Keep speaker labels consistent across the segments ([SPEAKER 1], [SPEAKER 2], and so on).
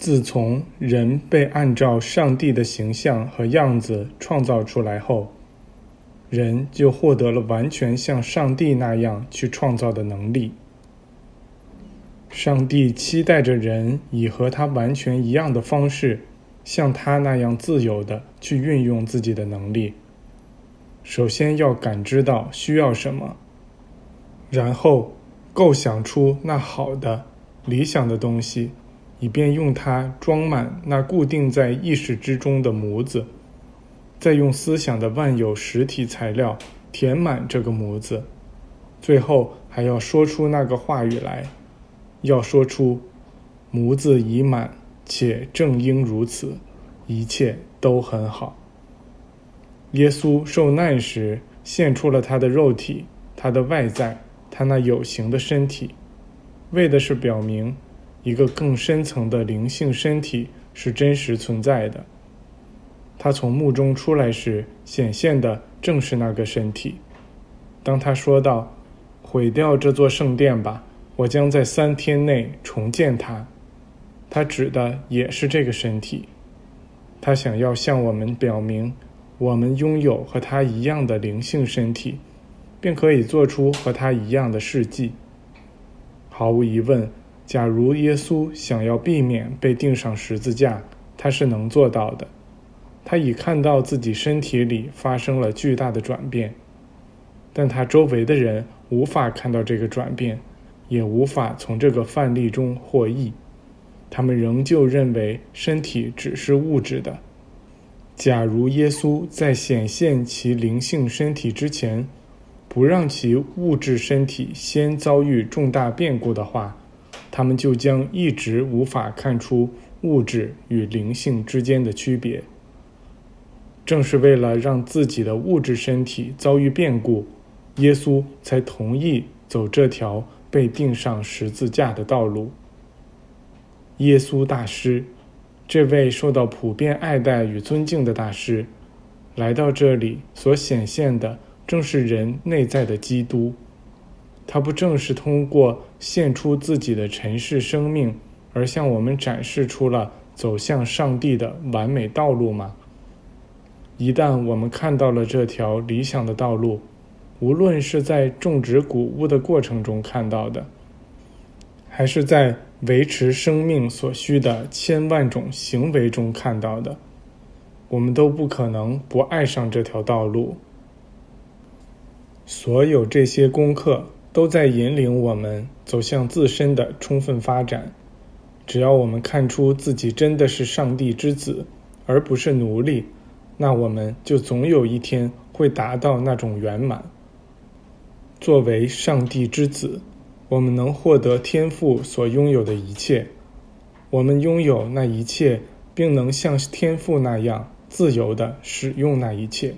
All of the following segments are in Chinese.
[SPEAKER 1] 自从人被按照上帝的形象和样子创造出来后，人就获得了完全像上帝那样去创造的能力。上帝期待着人以和他完全一样的方式，像他那样自由的去运用自己的能力。首先要感知到需要什么，然后构想出那好的、理想的东西。以便用它装满那固定在意识之中的模子，再用思想的万有实体材料填满这个模子，最后还要说出那个话语来，要说出“模子已满，且正应如此，一切都很好。”耶稣受难时献出了他的肉体，他的外在，他那有形的身体，为的是表明。一个更深层的灵性身体是真实存在的。他从墓中出来时显现的正是那个身体。当他说道：“毁掉这座圣殿吧，我将在三天内重建它。”他指的也是这个身体。他想要向我们表明，我们拥有和他一样的灵性身体，并可以做出和他一样的事迹。毫无疑问。假如耶稣想要避免被钉上十字架，他是能做到的。他已看到自己身体里发生了巨大的转变，但他周围的人无法看到这个转变，也无法从这个范例中获益。他们仍旧认为身体只是物质的。假如耶稣在显现其灵性身体之前，不让其物质身体先遭遇重大变故的话，他们就将一直无法看出物质与灵性之间的区别。正是为了让自己的物质身体遭遇变故，耶稣才同意走这条被钉上十字架的道路。耶稣大师，这位受到普遍爱戴与尊敬的大师，来到这里所显现的，正是人内在的基督。他不正是通过献出自己的尘世生命，而向我们展示出了走向上帝的完美道路吗？一旦我们看到了这条理想的道路，无论是在种植谷物的过程中看到的，还是在维持生命所需的千万种行为中看到的，我们都不可能不爱上这条道路。所有这些功课。都在引领我们走向自身的充分发展。只要我们看出自己真的是上帝之子，而不是奴隶，那我们就总有一天会达到那种圆满。作为上帝之子，我们能获得天父所拥有的一切。我们拥有那一切，并能像天父那样自由地使用那一切。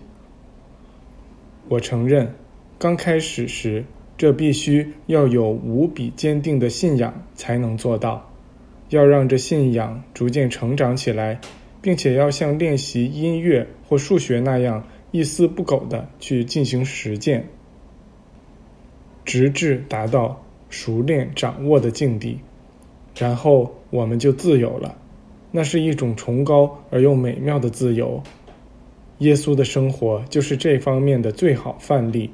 [SPEAKER 1] 我承认，刚开始时。这必须要有无比坚定的信仰才能做到。要让这信仰逐渐成长起来，并且要像练习音乐或数学那样一丝不苟地去进行实践，直至达到熟练掌握的境地，然后我们就自由了。那是一种崇高而又美妙的自由。耶稣的生活就是这方面的最好范例。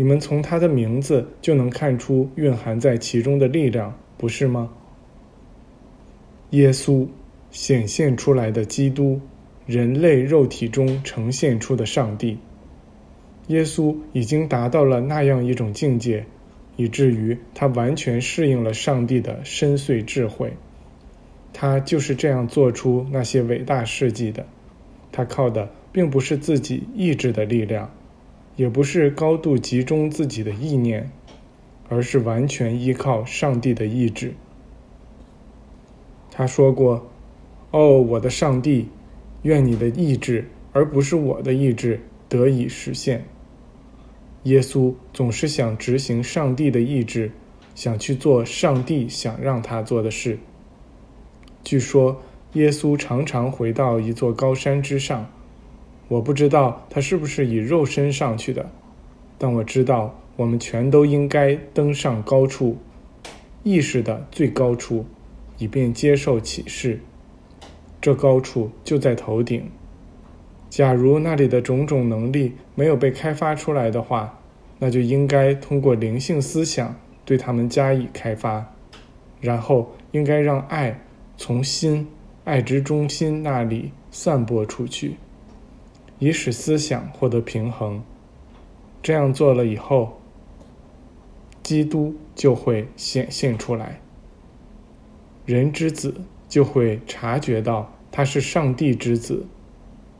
[SPEAKER 1] 你们从他的名字就能看出蕴含在其中的力量，不是吗？耶稣显现出来的基督，人类肉体中呈现出的上帝。耶稣已经达到了那样一种境界，以至于他完全适应了上帝的深邃智慧。他就是这样做出那些伟大事迹的。他靠的并不是自己意志的力量。也不是高度集中自己的意念，而是完全依靠上帝的意志。他说过：“哦，我的上帝，愿你的意志，而不是我的意志，得以实现。”耶稣总是想执行上帝的意志，想去做上帝想让他做的事。据说，耶稣常常回到一座高山之上。我不知道他是不是以肉身上去的，但我知道我们全都应该登上高处，意识的最高处，以便接受启示。这高处就在头顶。假如那里的种种能力没有被开发出来的话，那就应该通过灵性思想对他们加以开发，然后应该让爱从心爱之中心那里散播出去，以使思想获得平衡。这样做了以后，基督就会显现出来。人之子就会察觉到他是上帝之子，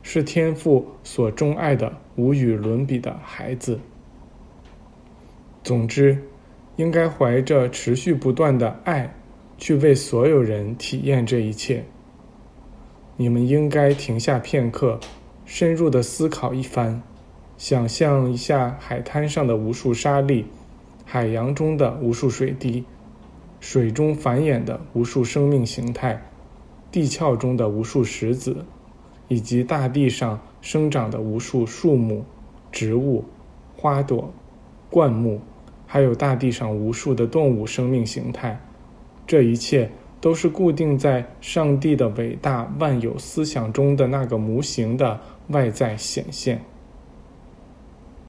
[SPEAKER 1] 是天父所钟爱的无与伦比的孩子。总之，应该怀着持续不断的爱，去为所有人体验这一切。你们应该停下片刻，深入的思考一番，想象一下海滩上的无数沙粒，海洋中的无数水滴，水中繁衍的无数生命形态，地壳中的无数石子，以及大地上生长的无数树木、植物、花朵、灌木。还有大地上无数的动物生命形态，这一切都是固定在上帝的伟大万有思想中的那个模型的外在显现。